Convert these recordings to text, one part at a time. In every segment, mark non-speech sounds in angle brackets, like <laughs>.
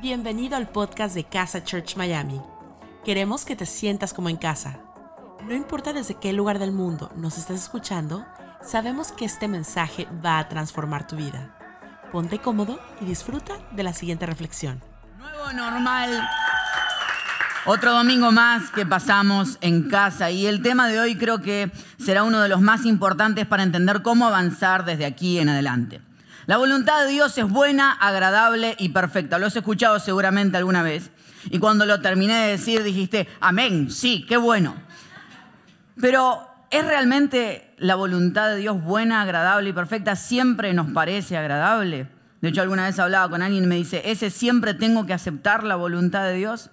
Bienvenido al podcast de Casa Church Miami. Queremos que te sientas como en casa. No importa desde qué lugar del mundo nos estés escuchando, sabemos que este mensaje va a transformar tu vida. Ponte cómodo y disfruta de la siguiente reflexión. Nuevo normal. Otro domingo más que pasamos en casa y el tema de hoy creo que será uno de los más importantes para entender cómo avanzar desde aquí en adelante. La voluntad de Dios es buena, agradable y perfecta. Lo has escuchado seguramente alguna vez. Y cuando lo terminé de decir dijiste, amén, sí, qué bueno. Pero ¿es realmente la voluntad de Dios buena, agradable y perfecta? ¿Siempre nos parece agradable? De hecho, alguna vez hablaba con alguien y me dice, ¿ese siempre tengo que aceptar la voluntad de Dios?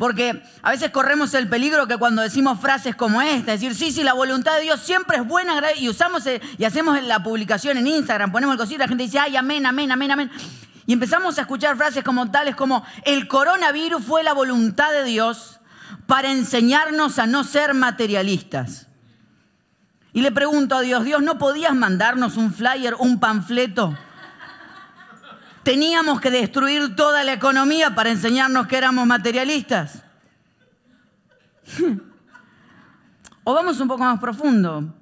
Porque a veces corremos el peligro que cuando decimos frases como esta, decir, sí, sí, la voluntad de Dios siempre es buena, y usamos eh, y hacemos la publicación en Instagram, ponemos el cosito, la gente dice, ay, amén, amén, amén, amén. Y empezamos a escuchar frases como tales como, el coronavirus fue la voluntad de Dios para enseñarnos a no ser materialistas. Y le pregunto a Dios, Dios, ¿no podías mandarnos un flyer, un panfleto? Teníamos que destruir toda la economía para enseñarnos que éramos materialistas. <laughs> O vamos un poco más profundo.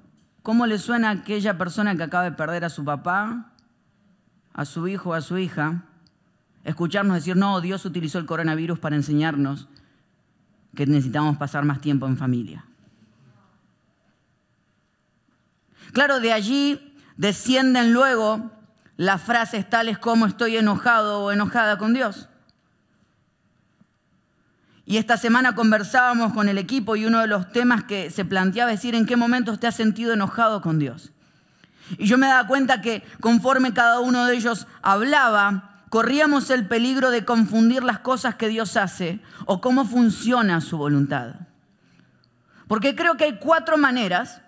¿Cómo le suena a aquella persona que acaba de perder a su papá, a su hijo, a su hija, escucharnos decir, no, Dios utilizó el coronavirus para enseñarnos que necesitamos pasar más tiempo en familia? Claro, de allí descienden luego las frases tales como estoy enojado o enojada con Dios. Y esta semana conversábamos con el equipo y uno de los temas que se planteaba es decir en qué momentos te has sentido enojado con Dios. Y yo me daba cuenta que conforme cada uno de ellos hablaba, corríamos el peligro de confundir las cosas que Dios hace o cómo funciona su voluntad. Porque creo que hay cuatro maneras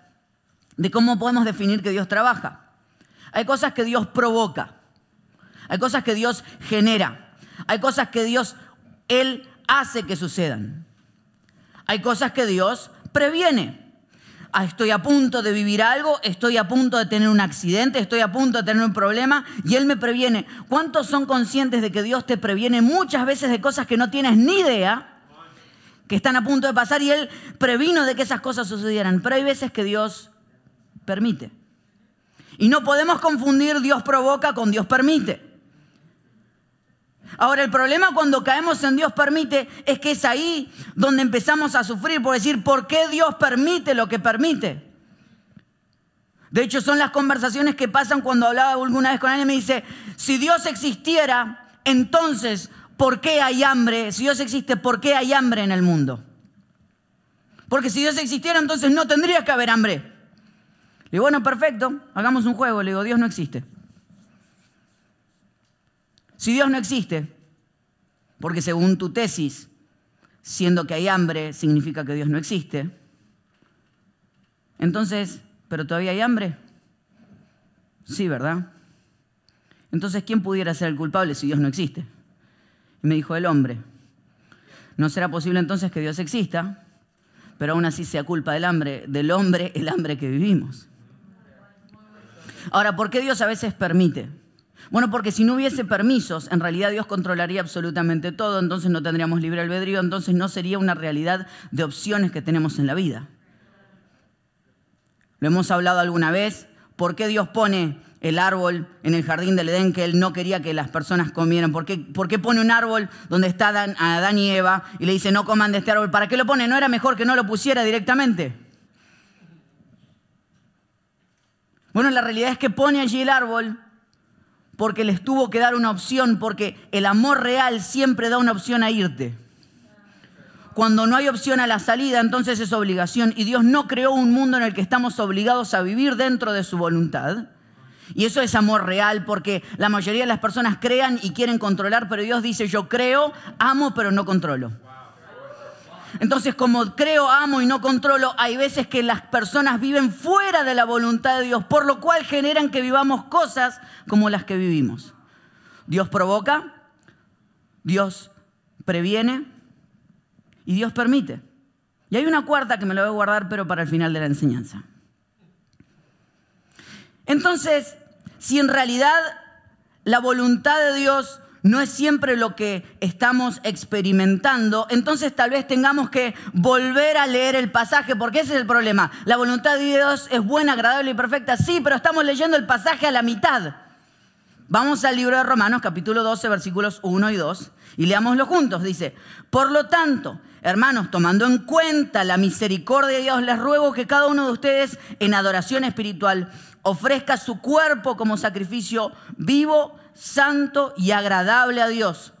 de cómo podemos definir que Dios trabaja. Hay cosas que Dios provoca. Hay cosas que Dios genera. Hay cosas que Dios, Él hace que sucedan. Hay cosas que Dios previene. Ah, estoy a punto de vivir algo, estoy a punto de tener un accidente, estoy a punto de tener un problema y Él me previene. ¿Cuántos son conscientes de que Dios te previene muchas veces de cosas que no tienes ni idea, que están a punto de pasar y Él previno de que esas cosas sucedieran? Pero hay veces que Dios permite. Y no podemos confundir Dios provoca con Dios permite. Ahora, el problema cuando caemos en Dios permite es que es ahí donde empezamos a sufrir por decir, ¿por qué Dios permite lo que permite? De hecho, son las conversaciones que pasan cuando hablaba alguna vez con alguien y me dice, si Dios existiera, entonces, ¿por qué hay hambre? Si Dios existe, ¿por qué hay hambre en el mundo? Porque si Dios existiera, entonces no tendría que haber hambre. Le digo, bueno, perfecto, hagamos un juego. Le digo, Dios no existe. Si Dios no existe, porque según tu tesis, siendo que hay hambre, significa que Dios no existe, entonces, ¿pero todavía hay hambre? Sí, ¿verdad? Entonces, ¿quién pudiera ser el culpable si Dios no existe? Y me dijo el hombre. ¿No será posible entonces que Dios exista, pero aún así sea culpa del hambre, del hombre, el hambre que vivimos? Ahora, ¿por qué Dios a veces permite? Bueno, porque si no hubiese permisos, en realidad Dios controlaría absolutamente todo, entonces no tendríamos libre albedrío, entonces no sería una realidad de opciones que tenemos en la vida. Lo hemos hablado alguna vez, ¿por qué Dios pone el árbol en el jardín del Edén que Él no quería que las personas comieran? ¿Por qué, por qué pone un árbol donde está Adán y Eva y le dice no coman de este árbol? ¿Para qué lo pone? ¿No era mejor que no lo pusiera directamente? Bueno, la realidad es que pone allí el árbol porque les tuvo que dar una opción, porque el amor real siempre da una opción a irte. Cuando no hay opción a la salida, entonces es obligación. Y Dios no creó un mundo en el que estamos obligados a vivir dentro de su voluntad. Y eso es amor real, porque la mayoría de las personas crean y quieren controlar, pero Dios dice, yo creo, amo, pero no controlo. Entonces, como creo, amo y no controlo, hay veces que las personas viven fuera de la voluntad de Dios, por lo cual generan que vivamos cosas como las que vivimos. Dios provoca, Dios previene y Dios permite. Y hay una cuarta que me la voy a guardar, pero para el final de la enseñanza. Entonces, si en realidad la voluntad de Dios no es siempre lo que estamos experimentando, entonces tal vez tengamos que volver a leer el pasaje, porque ese es el problema. La voluntad de Dios es buena, agradable y perfecta, sí, pero estamos leyendo el pasaje a la mitad. Vamos al libro de Romanos, capítulo 12, versículos 1 y 2, y leámoslo juntos. Dice, por lo tanto, hermanos, tomando en cuenta la misericordia de Dios, les ruego que cada uno de ustedes en adoración espiritual ofrezca su cuerpo como sacrificio vivo, santo y agradable a Dios.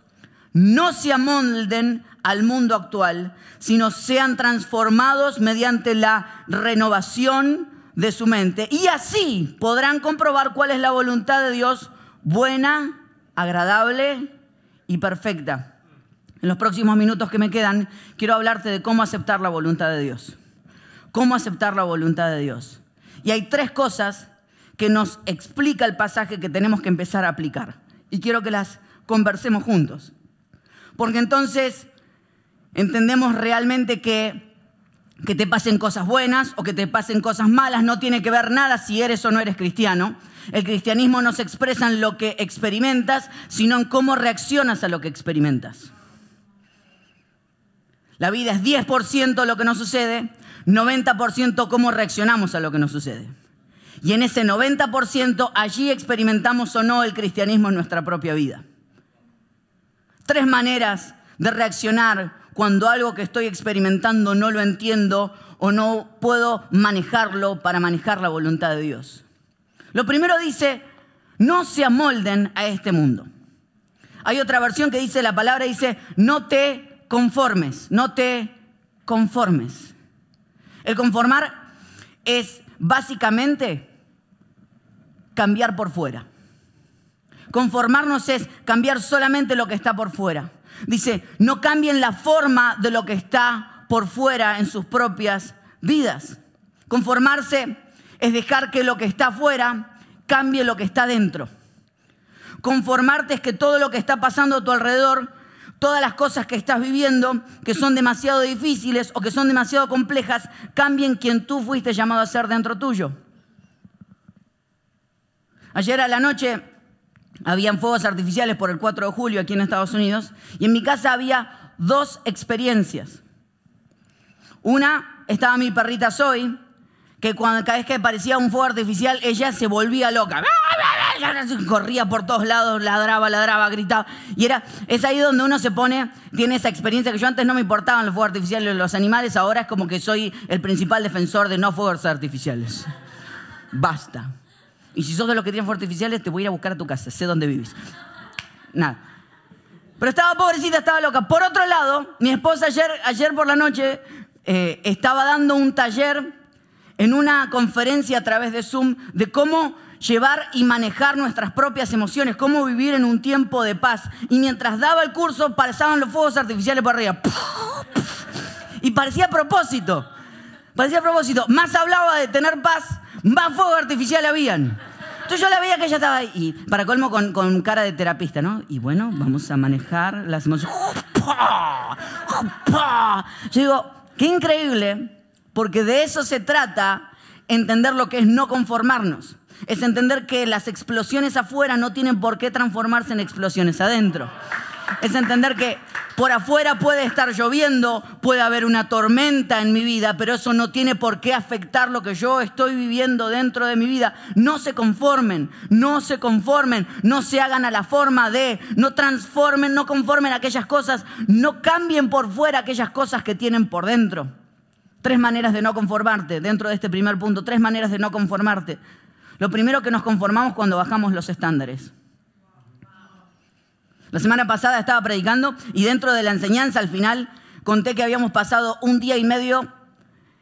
No se amolden al mundo actual, sino sean transformados mediante la renovación de su mente. Y así podrán comprobar cuál es la voluntad de Dios buena, agradable y perfecta. En los próximos minutos que me quedan, quiero hablarte de cómo aceptar la voluntad de Dios. Cómo aceptar la voluntad de Dios. Y hay tres cosas que nos explica el pasaje que tenemos que empezar a aplicar. Y quiero que las conversemos juntos. Porque entonces entendemos realmente que que te pasen cosas buenas o que te pasen cosas malas no tiene que ver nada si eres o no eres cristiano. El cristianismo no se expresa en lo que experimentas, sino en cómo reaccionas a lo que experimentas. La vida es 10% lo que nos sucede, 90% cómo reaccionamos a lo que nos sucede. Y en ese 90% allí experimentamos o no el cristianismo en nuestra propia vida. Tres maneras de reaccionar cuando algo que estoy experimentando no lo entiendo o no puedo manejarlo para manejar la voluntad de Dios. Lo primero dice, no se amolden a este mundo. Hay otra versión que dice, la palabra dice, no te conformes, no te conformes. El conformar es básicamente cambiar por fuera. Conformarnos es cambiar solamente lo que está por fuera. Dice, no cambien la forma de lo que está por fuera en sus propias vidas. Conformarse es dejar que lo que está afuera cambie lo que está dentro. Conformarte es que todo lo que está pasando a tu alrededor, todas las cosas que estás viviendo, que son demasiado difíciles o que son demasiado complejas, cambien quien tú fuiste llamado a ser dentro tuyo. Ayer a la noche habían fuegos artificiales por el 4 de julio aquí en Estados Unidos y en mi casa había dos experiencias. Una, estaba mi perrita Zoe, que cuando, cada vez que parecía un fuego artificial, ella se volvía loca. <laughs> Corría por todos lados, ladraba, ladraba, gritaba. Y era, es ahí donde uno se pone, tiene esa experiencia que yo antes no me importaban los fuegos artificiales, los animales, ahora es como que soy el principal defensor de no fuegos artificiales. Basta. Y si sos de los que tienen fuegos artificiales, te voy a ir a buscar a tu casa, sé dónde vivís. Nada. Pero estaba pobrecita, estaba loca. Por otro lado, mi esposa ayer, ayer por la noche eh, estaba dando un taller en una conferencia a través de Zoom de cómo llevar y manejar nuestras propias emociones, cómo vivir en un tiempo de paz. Y mientras daba el curso, pasaban los fuegos artificiales por arriba. Y parecía a propósito. Parecía a propósito. Más hablaba de tener paz más fuego artificial habían. Entonces yo la veía que ella estaba ahí, y para colmo con, cara de terapista, ¿no? Y bueno, vamos a manejar las emociones. Yo digo, qué increíble, porque de eso se trata entender lo que es no conformarnos. Es entender que las explosiones afuera no tienen por qué transformarse en explosiones adentro. Es entender que por afuera puede estar lloviendo, puede haber una tormenta en mi vida, pero eso no tiene por qué afectar lo que yo estoy viviendo dentro de mi vida. No se conformen, no se conformen, no se hagan a la forma de, no transformen, no conformen aquellas cosas, no cambien por fuera aquellas cosas que tienen por dentro. Tres maneras de no conformarte dentro de este primer punto, tres maneras de no conformarte. Lo primero que nos conformamos cuando bajamos los estándares. La semana pasada estaba predicando y dentro de la enseñanza al final conté que habíamos pasado un día y medio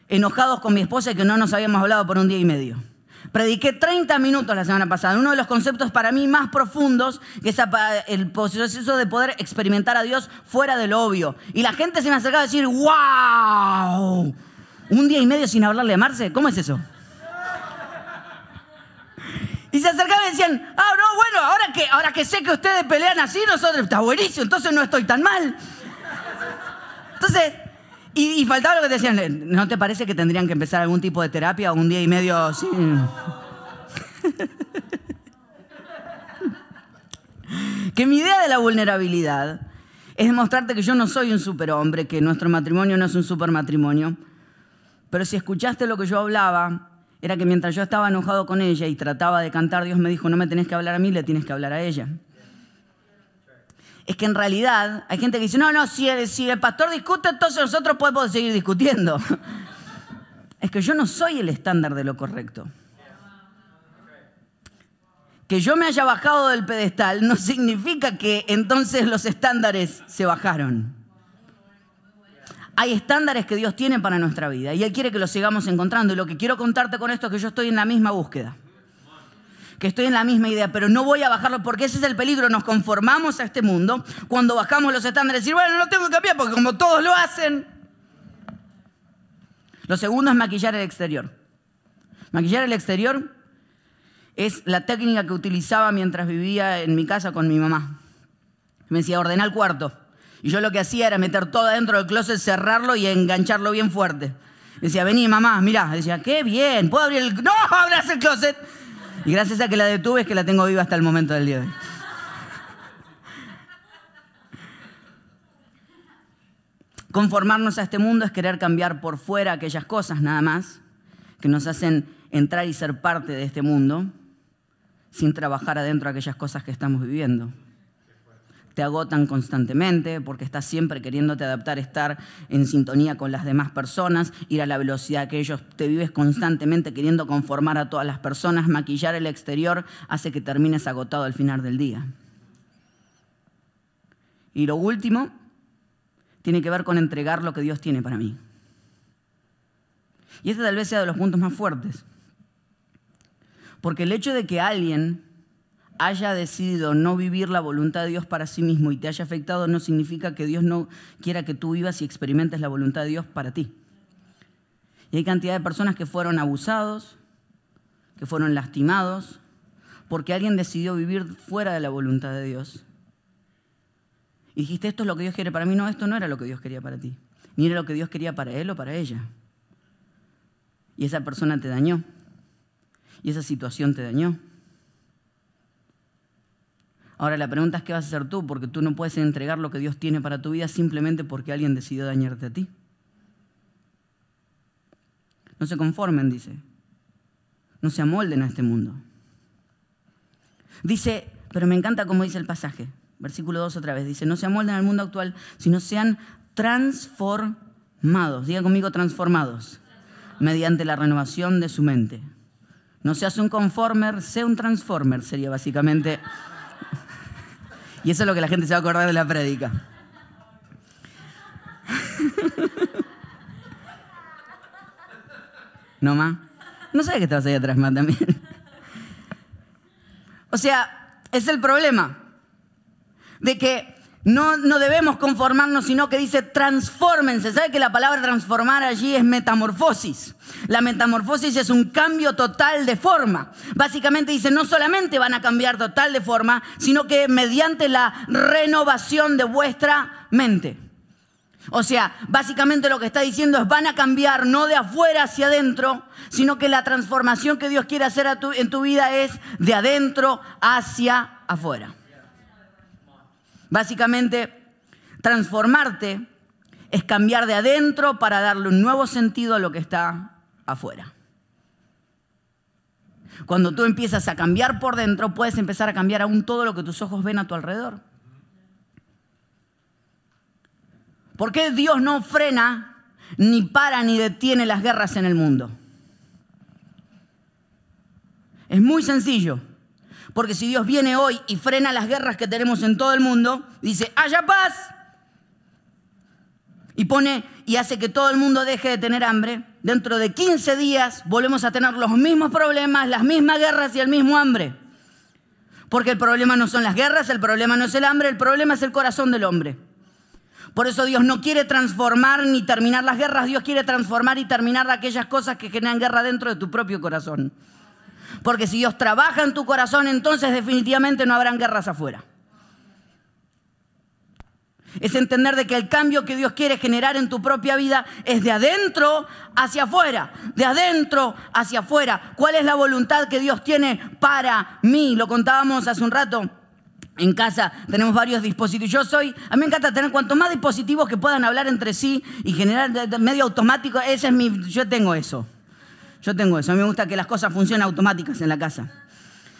enojados con mi esposa y que no nos habíamos hablado por un día y medio. Prediqué 30 minutos la semana pasada, uno de los conceptos para mí más profundos, que es el proceso de poder experimentar a Dios fuera de lo obvio. Y la gente se me acercaba a decir, wow, un día y medio sin hablarle a Marce, ¿cómo es eso? Y se acercaban y decían, ah, no, bueno, ahora que, ahora que sé que ustedes pelean así, nosotros, está buenísimo, entonces no estoy tan mal. Entonces, y, faltaba lo que decían, ¿no te parece que tendrían que empezar algún tipo de terapia un día y medio así? <laughs> Que mi idea de la vulnerabilidad es demostrarte que yo no soy un superhombre, que nuestro matrimonio no es un supermatrimonio. Pero si escuchaste lo que yo hablaba, era que mientras yo estaba enojado con ella y trataba de cantar, Dios me dijo, no me tenés que hablar a mí, le tienes que hablar a ella. Es que en realidad hay gente que dice, no, no, si el, si el pastor discute, entonces nosotros podemos seguir discutiendo. <laughs> Es que yo no soy el estándar de lo correcto. Que yo me haya bajado del pedestal no significa que entonces los estándares se bajaron. Hay estándares que Dios tiene para nuestra vida y Él quiere que los sigamos encontrando. Y lo que quiero contarte con esto es que yo estoy en la misma búsqueda. Que estoy en la misma idea, pero no voy a bajarlo porque ese es el peligro. Nos conformamos a este mundo cuando bajamos los estándares y decir, bueno, no tengo que cambiar porque como todos lo hacen. Lo segundo es maquillar el exterior. Maquillar el exterior es la técnica que utilizaba mientras vivía en mi casa con mi mamá. Me decía, ordena el cuarto. Y yo lo que hacía era meter todo dentro del closet, cerrarlo y engancharlo bien fuerte. Decía, vení mamá, mirá. Decía, qué bien, ¿puedo abrir el... No, <laughs> abras el closet. Y gracias a que la detuve es que la tengo viva hasta el momento del día de hoy. <laughs> Conformarnos a este mundo es querer cambiar por fuera aquellas cosas nada más que nos hacen entrar y ser parte de este mundo sin trabajar adentro aquellas cosas que estamos viviendo te agotan constantemente porque estás siempre queriéndote adaptar, estar en sintonía con las demás personas, ir a la velocidad que ellos, te vives constantemente queriendo conformar a todas las personas, maquillar el exterior hace que termines agotado al final del día. Y lo último tiene que ver con entregar lo que Dios tiene para mí. Y este tal vez sea de los puntos más fuertes. Porque el hecho de que alguien haya decidido no vivir la voluntad de Dios para sí mismo y te haya afectado no significa que Dios no quiera que tú vivas y experimentes la voluntad de Dios para ti. Y hay cantidad de personas que fueron abusados, que fueron lastimados, porque alguien decidió vivir fuera de la voluntad de Dios. Y dijiste, esto es lo que Dios quiere para mí. No, esto no era lo que Dios quería para ti. Ni era lo que Dios quería para él o para ella. Y esa persona te dañó. Y esa situación te dañó. Ahora la pregunta es qué vas a hacer tú, porque tú no puedes entregar lo que Dios tiene para tu vida simplemente porque alguien decidió dañarte a ti. No se conformen, dice. No se amolden a este mundo. Dice, pero me encanta cómo dice el pasaje, versículo 2 otra vez, dice, no se amolden al mundo actual, sino sean transformados. Diga conmigo transformados, mediante la renovación de su mente. No seas un conformer, sé un transformer, sería básicamente y eso es lo que la gente se va a acordar de la prédica. ¿No más? No sé que estabas ahí atrás más también. O sea, es el problema de que no, no debemos conformarnos, sino que dice transfórmense. ¿Sabe que la palabra transformar allí es metamorfosis? La metamorfosis es un cambio total de forma. Básicamente dice, no solamente van a cambiar total de forma, sino que mediante la renovación de vuestra mente. O sea, básicamente lo que está diciendo es van a cambiar no de afuera hacia adentro, sino que la transformación que Dios quiere hacer en tu vida es de adentro hacia afuera. Básicamente, transformarte es cambiar de adentro para darle un nuevo sentido a lo que está afuera. Cuando tú empiezas a cambiar por dentro, puedes empezar a cambiar aún todo lo que tus ojos ven a tu alrededor. ¿Por qué Dios no frena, ni para, ni detiene las guerras en el mundo? Es muy sencillo. Porque si Dios viene hoy y frena las guerras que tenemos en todo el mundo, dice, haya paz. Y pone y hace que todo el mundo deje de tener hambre. Dentro de 15 días volvemos a tener los mismos problemas, las mismas guerras y el mismo hambre. Porque el problema no son las guerras, el problema no es el hambre, el problema es el corazón del hombre. Por eso Dios no quiere transformar ni terminar las guerras, Dios quiere transformar y terminar aquellas cosas que generan guerra dentro de tu propio corazón. Porque si Dios trabaja en tu corazón, entonces definitivamente no habrán guerras afuera. Es entender de que el cambio que Dios quiere generar en tu propia vida es de adentro hacia afuera, de adentro hacia afuera. ¿Cuál es la voluntad que Dios tiene para mí? Lo contábamos hace un rato En casa tenemos varios dispositivos. Yo soy, a mí me encanta tener cuanto más dispositivos que puedan hablar entre sí y generar medio automático. Ese es mi, yo tengo eso. Yo tengo eso. A mí me gusta que las cosas funcionen automáticas en la casa.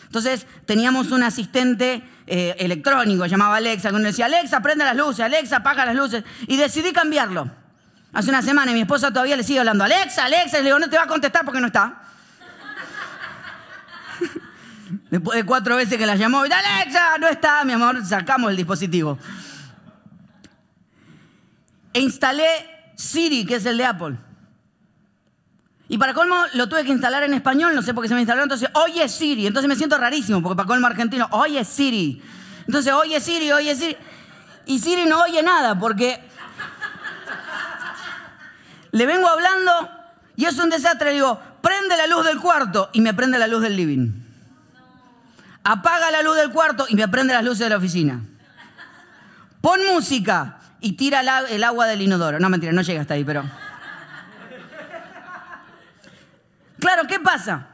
Entonces teníamos un asistente eh, electrónico, llamaba Alexa, que uno decía, Alexa, prende las luces, Alexa, apaga las luces. Y decidí cambiarlo. Hace una semana y mi esposa todavía le sigue hablando, Alexa, Alexa, y le digo, no te va a contestar porque no está. <laughs> Después de cuatro veces que la llamó, Alexa, no está, mi amor, sacamos el dispositivo. E instalé Siri, que es el de Apple. Y para colmo lo tuve que instalar en español, no sé por qué se me instaló, entonces, oye Siri. Entonces me siento rarísimo, porque para colmo argentino, oye Siri. Entonces, oye Siri, oye Siri. Y Siri no oye nada, porque le vengo hablando y es un desastre. Le digo, prende la luz del cuarto y me prende la luz del living. Apaga la luz del cuarto y me prende las luces de la oficina. Pon música y tira el agua del inodoro. No, mentira, no llega hasta ahí, pero... Claro, ¿qué pasa?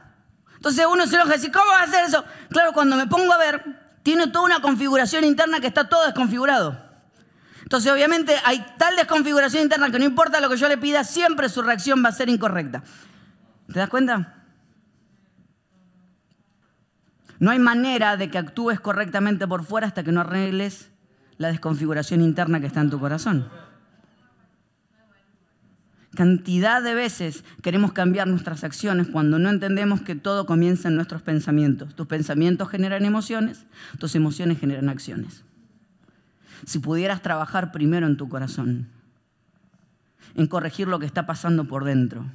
Entonces uno se enoja y dice, ¿cómo va a hacer eso? Claro, cuando me pongo a ver, tiene toda una configuración interna que está todo desconfigurado. Entonces, obviamente, hay tal desconfiguración interna que no importa lo que yo le pida, siempre su reacción va a ser incorrecta. ¿Te das cuenta? No hay manera de que actúes correctamente por fuera hasta que no arregles la desconfiguración interna que está en tu corazón. Cantidad de veces queremos cambiar nuestras acciones cuando no entendemos que todo comienza en nuestros pensamientos. Tus pensamientos generan emociones, tus emociones generan acciones. Si pudieras trabajar primero en tu corazón, en corregir lo que está pasando por dentro,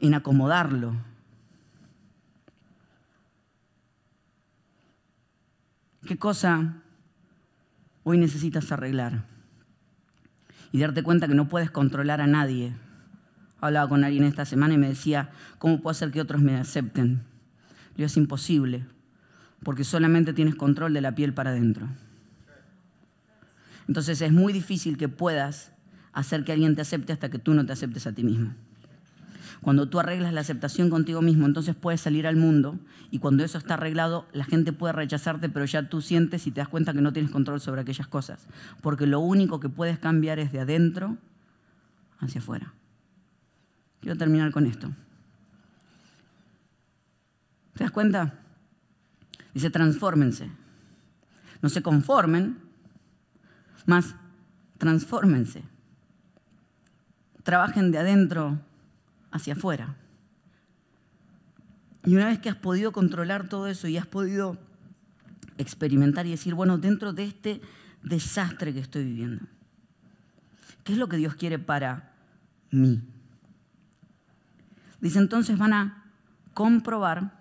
en acomodarlo, ¿Qué cosa hoy necesitas arreglar? Y darte cuenta que no puedes controlar a nadie. Hablaba con alguien esta semana y me decía, ¿cómo puedo hacer que otros me acepten? Yo es imposible, porque solamente tienes control de la piel para adentro. Entonces es muy difícil que puedas hacer que alguien te acepte hasta que tú no te aceptes a ti mismo. Cuando tú arreglas la aceptación contigo mismo, entonces puedes salir al mundo y cuando eso está arreglado, la gente puede rechazarte, pero ya tú sientes y te das cuenta que no tienes control sobre aquellas cosas. Porque lo único que puedes cambiar es de adentro hacia afuera. Quiero terminar con esto. ¿Te das cuenta? Dice, transfórmense. No se conformen, más transfórmense. Trabajen de adentro hacia afuera. Y una vez que has podido controlar todo eso y has podido experimentar y decir, bueno, dentro de este desastre que estoy viviendo, ¿qué es lo que Dios quiere para mí? Dice, entonces van a comprobar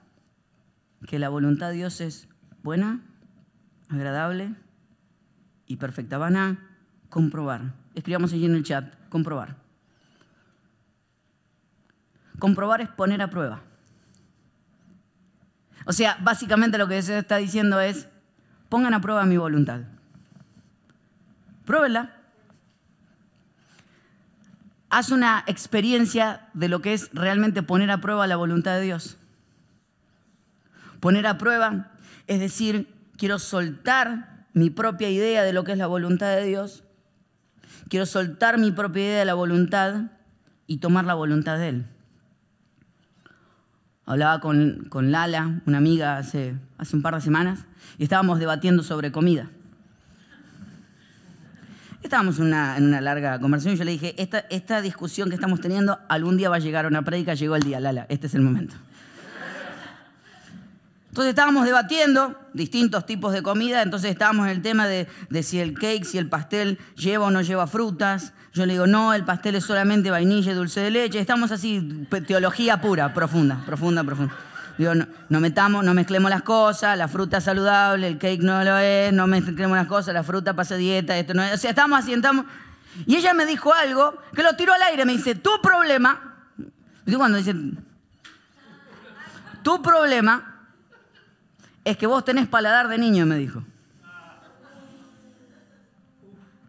que la voluntad de Dios es buena, agradable y perfecta. Van a comprobar. Escribamos allí en el chat, comprobar. Comprobar es poner a prueba. O sea, básicamente lo que se está diciendo es, pongan a prueba mi voluntad. Pruébenla. Haz una experiencia de lo que es realmente poner a prueba la voluntad de Dios. Poner a prueba es decir, quiero soltar mi propia idea de lo que es la voluntad de Dios. Quiero soltar mi propia idea de la voluntad y tomar la voluntad de Él. Hablaba con, Lala, una amiga, hace, hace un par de semanas, y estábamos debatiendo sobre comida. Estábamos en una, larga conversación y yo le dije, esta, esta discusión que estamos teniendo algún día va a llegar a una prédica, llegó el día, Lala, este es el momento. Entonces estábamos debatiendo distintos tipos de comida, entonces estábamos en el tema de, si el cake, si el pastel lleva o no lleva frutas, yo le digo, no, el pastel es solamente vainilla y dulce de leche. Estamos así, teología pura, profunda, profunda, profunda. Digo, no, metamos, no mezclemos las cosas, la fruta es saludable, el cake no lo es, no mezclemos las cosas, la fruta pasa dieta, esto no es. O sea, estamos así, estamos. Y ella me dijo algo que lo tiró al aire, me dice, tu problema, digo cuando dice, tu problema es que vos tenés paladar de niño, me dijo.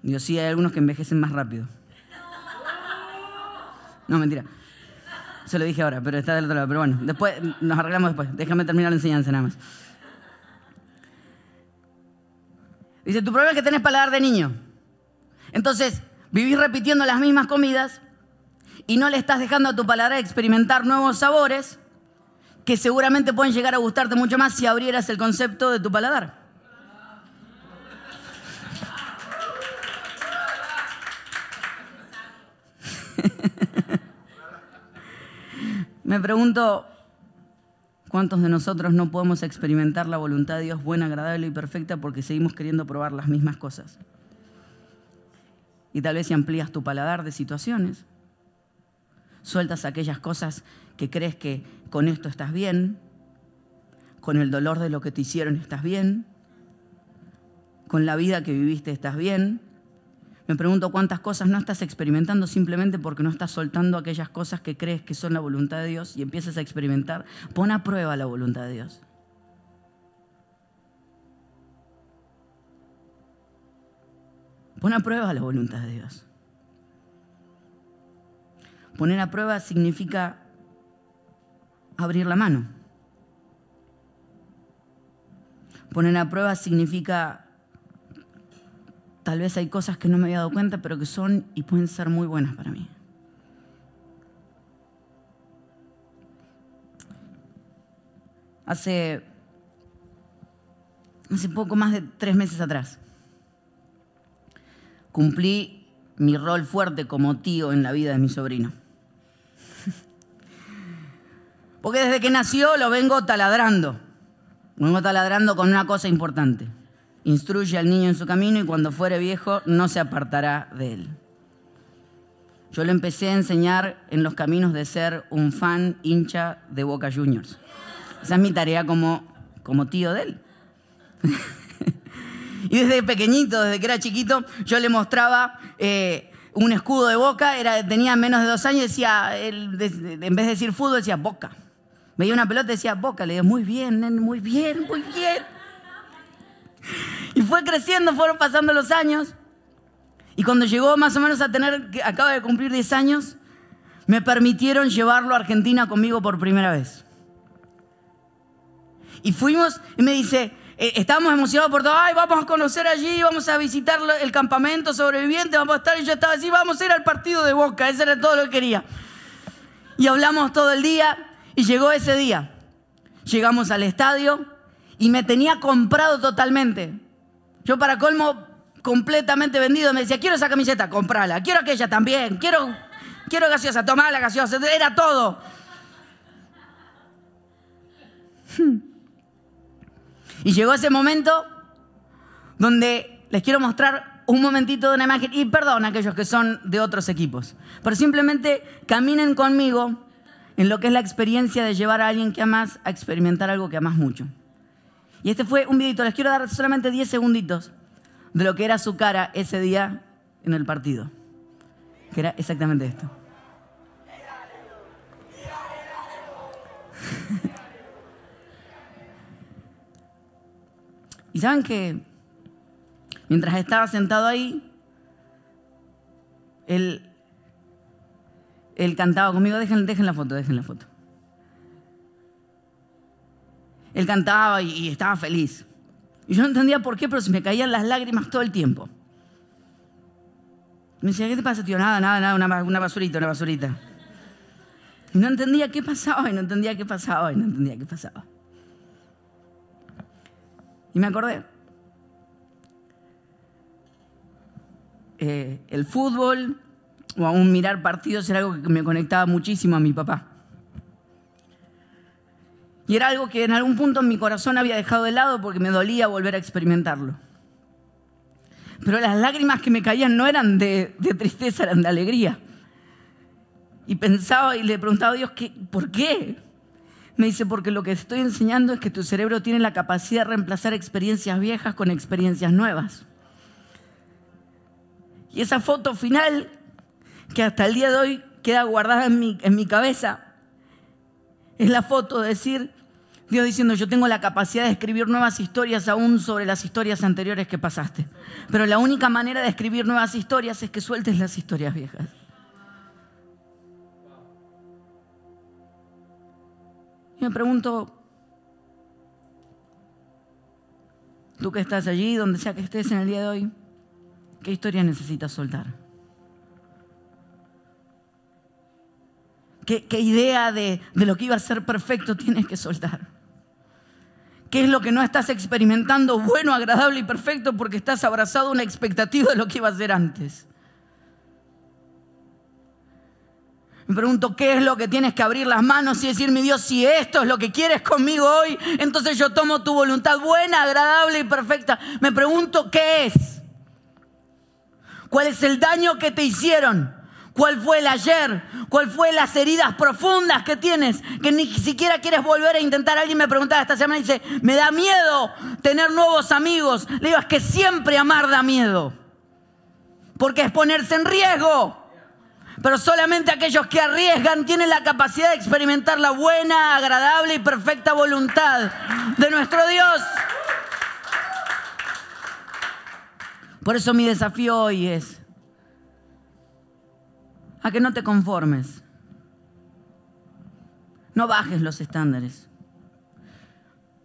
Digo, sí, hay algunos que envejecen más rápido. No, mentira. Se lo dije ahora, pero está del otro lado. Pero bueno, después nos arreglamos después. Déjame terminar la enseñanza nada más. Dice, tu problema es que tenés paladar de niño. Entonces, vivís repitiendo las mismas comidas y no le estás dejando a tu paladar experimentar nuevos sabores que seguramente pueden llegar a gustarte mucho más si abrieras el concepto de tu paladar. <laughs> Me pregunto, ¿cuántos de nosotros no podemos experimentar la voluntad de Dios buena, agradable y perfecta porque seguimos queriendo probar las mismas cosas? Y tal vez si amplías tu paladar de situaciones, sueltas aquellas cosas que crees que con esto estás bien, con el dolor de lo que te hicieron estás bien, con la vida que viviste estás bien, me pregunto cuántas cosas no estás experimentando simplemente porque no estás soltando aquellas cosas que crees que son la voluntad de Dios y empiezas a experimentar. Pon a prueba la voluntad de Dios. Pon a prueba la voluntad de Dios. Poner a prueba significa abrir la mano. Poner a prueba significa Tal vez hay cosas que no me había dado cuenta, pero que son y pueden ser muy buenas para mí. Hace, hace poco más de tres meses atrás, cumplí mi rol fuerte como tío en la vida de mi sobrino. Porque desde que nació lo vengo taladrando. vengo taladrando con una cosa importante. Instruye al niño en su camino y cuando fuere viejo no se apartará de él. Yo le empecé a enseñar en los caminos de ser un fan hincha de Boca Juniors. Esa es mi tarea como, como tío de él. <laughs> y desde pequeñito, desde que era chiquito, yo le mostraba eh, un escudo de Boca, era, tenía menos de dos años, decía, en vez de decir fútbol, decía Boca. Veía una pelota, decía Boca, le digo, muy bien, muy bien, muy bien. Y fue creciendo, fueron pasando los años. Y cuando llegó más o menos a tener, acaba de cumplir 10 años, me permitieron llevarlo a Argentina conmigo por primera vez. Y fuimos, y me dice, eh, estábamos emocionados por todo, ay, vamos a conocer allí, vamos a visitar el campamento sobreviviente, vamos a estar, y yo estaba así, vamos a ir al partido de Boca, eso era todo lo que quería. Y hablamos todo el día, y llegó ese día. Llegamos al estadio, y me tenía comprado totalmente. Yo para colmo completamente vendido, me decía, quiero esa camiseta, comprala, quiero aquella también, quiero, quiero gaseosa, tomá la gaseosa, era todo. <laughs> Y llegó ese momento donde les quiero mostrar un momentito de una imagen, y perdón a aquellos que son de otros equipos, pero simplemente caminen conmigo en lo que es la experiencia de llevar a alguien que amas a experimentar algo que amas mucho. Y este fue un videito, les quiero dar solamente 10 segunditos de lo que era su cara ese día en el partido. Que era exactamente esto. <laughs> y saben que mientras estaba sentado ahí, él, él cantaba conmigo, dejen, dejen la foto, dejen la foto. Él cantaba y, estaba feliz. Y yo no entendía por qué, pero se me caían las lágrimas todo el tiempo. Me decía, ¿qué te pasa, tío? Nada, nada, nada, una, basurita, una basurita. Y no entendía qué pasaba, y no entendía qué pasaba, y no entendía qué pasaba. Y me acordé. Eh, el fútbol o aún mirar partidos era algo que me conectaba muchísimo a mi papá. Y era algo que en algún punto mi corazón había dejado de lado porque me dolía volver a experimentarlo. Pero las lágrimas que me caían no eran de, tristeza, eran de alegría. Y pensaba y le preguntaba a Dios, ¿por qué? Me dice, porque lo que estoy enseñando es que tu cerebro tiene la capacidad de reemplazar experiencias viejas con experiencias nuevas. Y esa foto final, que hasta el día de hoy queda guardada en mi, en mi cabeza, es la foto de decir, Dios diciendo, yo tengo la capacidad de escribir nuevas historias aún sobre las historias anteriores que pasaste. Pero la única manera de escribir nuevas historias es que sueltes las historias viejas. Y me pregunto, Tú que estás allí, donde sea que estés en el día de hoy, ¿qué historia necesitas soltar? ¿Qué, idea de, de lo que iba a ser perfecto tienes que soltar? ¿Qué es lo que no estás experimentando bueno, agradable y perfecto porque estás abrazado a una expectativa de lo que iba a ser antes? Me pregunto, ¿qué es lo que tienes que abrir las manos y decir, mi Dios, si esto es lo que quieres conmigo hoy, entonces yo tomo tu voluntad buena, agradable y perfecta. Me pregunto, ¿qué es? ¿Cuál es el daño que te hicieron? ¿Cuál fue el ayer? ¿Cuál fue las heridas profundas que tienes? Que ni siquiera quieres volver a intentar. Alguien me preguntaba esta semana y dice, me da miedo tener nuevos amigos. Le digo, es que siempre amar da miedo. Porque es ponerse en riesgo. Pero solamente aquellos que arriesgan tienen la capacidad de experimentar la buena, agradable y perfecta voluntad de nuestro Dios. Por eso mi desafío hoy es a que no te conformes. No bajes los estándares.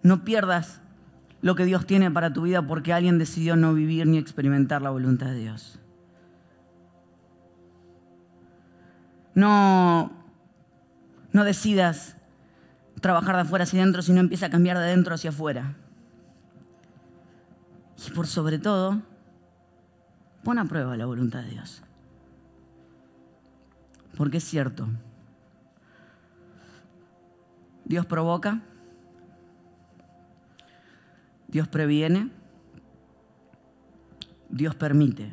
No pierdas lo que Dios tiene para tu vida porque alguien decidió no vivir ni experimentar la voluntad de Dios. No, no decidas trabajar de afuera hacia adentro, sino empieza a cambiar de adentro hacia afuera. Y por sobre todo, pon a prueba la voluntad de Dios. Porque es cierto, Dios provoca, Dios previene, Dios permite.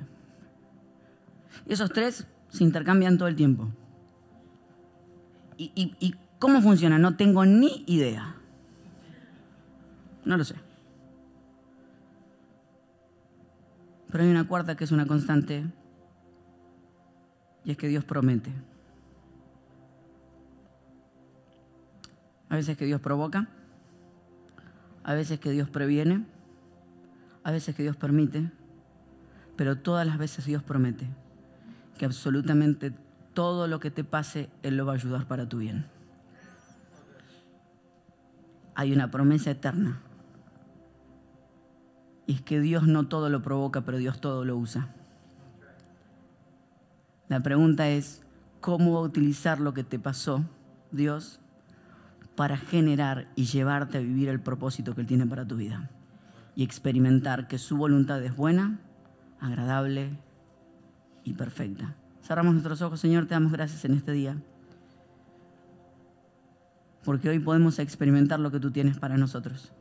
Y esos tres se intercambian todo el tiempo. ¿Y, cómo funciona? No tengo ni idea. No lo sé. Pero hay una cuarta que es una constante y es que Dios promete. A veces que Dios provoca, a veces que Dios previene, a veces que Dios permite, pero todas las veces Dios promete que absolutamente todo lo que te pase, Él lo va a ayudar para tu bien. Hay una promesa eterna. Y es que Dios no todo lo provoca, pero Dios todo lo usa. La pregunta es, ¿cómo va a utilizar lo que te pasó, Dios, para generar y llevarte a vivir el propósito que Él tiene para tu vida? Y experimentar que su voluntad es buena, agradable y perfecta. Cerramos nuestros ojos, Señor, te damos gracias en este día. Porque hoy podemos experimentar lo que tú tienes para nosotros.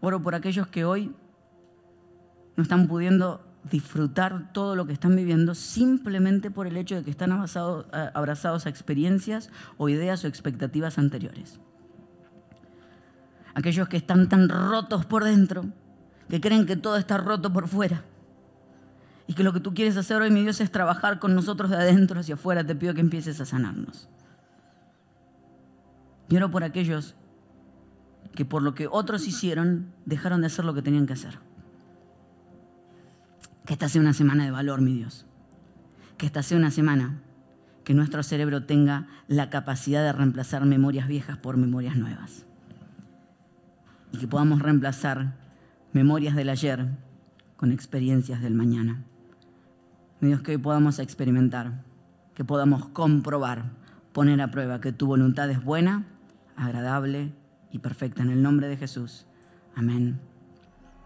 Oro por aquellos que hoy no están pudiendo disfrutar todo lo que están viviendo simplemente por el hecho de que están abrazados, abrazados a experiencias o ideas o expectativas anteriores. Aquellos que están tan rotos por dentro, que creen que todo está roto por fuera y que lo que tú quieres hacer hoy, mi Dios, es trabajar con nosotros de adentro hacia afuera. Te pido que empieces a sanarnos. Y por aquellos que por lo que otros hicieron, dejaron de hacer lo que tenían que hacer. Que esta sea una semana de valor, mi Dios. Que esta sea una semana que nuestro cerebro tenga la capacidad de reemplazar memorias viejas por memorias nuevas. Y que podamos reemplazar memorias del ayer con experiencias del mañana. Dios, que hoy podamos experimentar, que podamos comprobar, poner a prueba que tu voluntad es buena, agradable y perfecta. En el nombre de Jesús. Amén.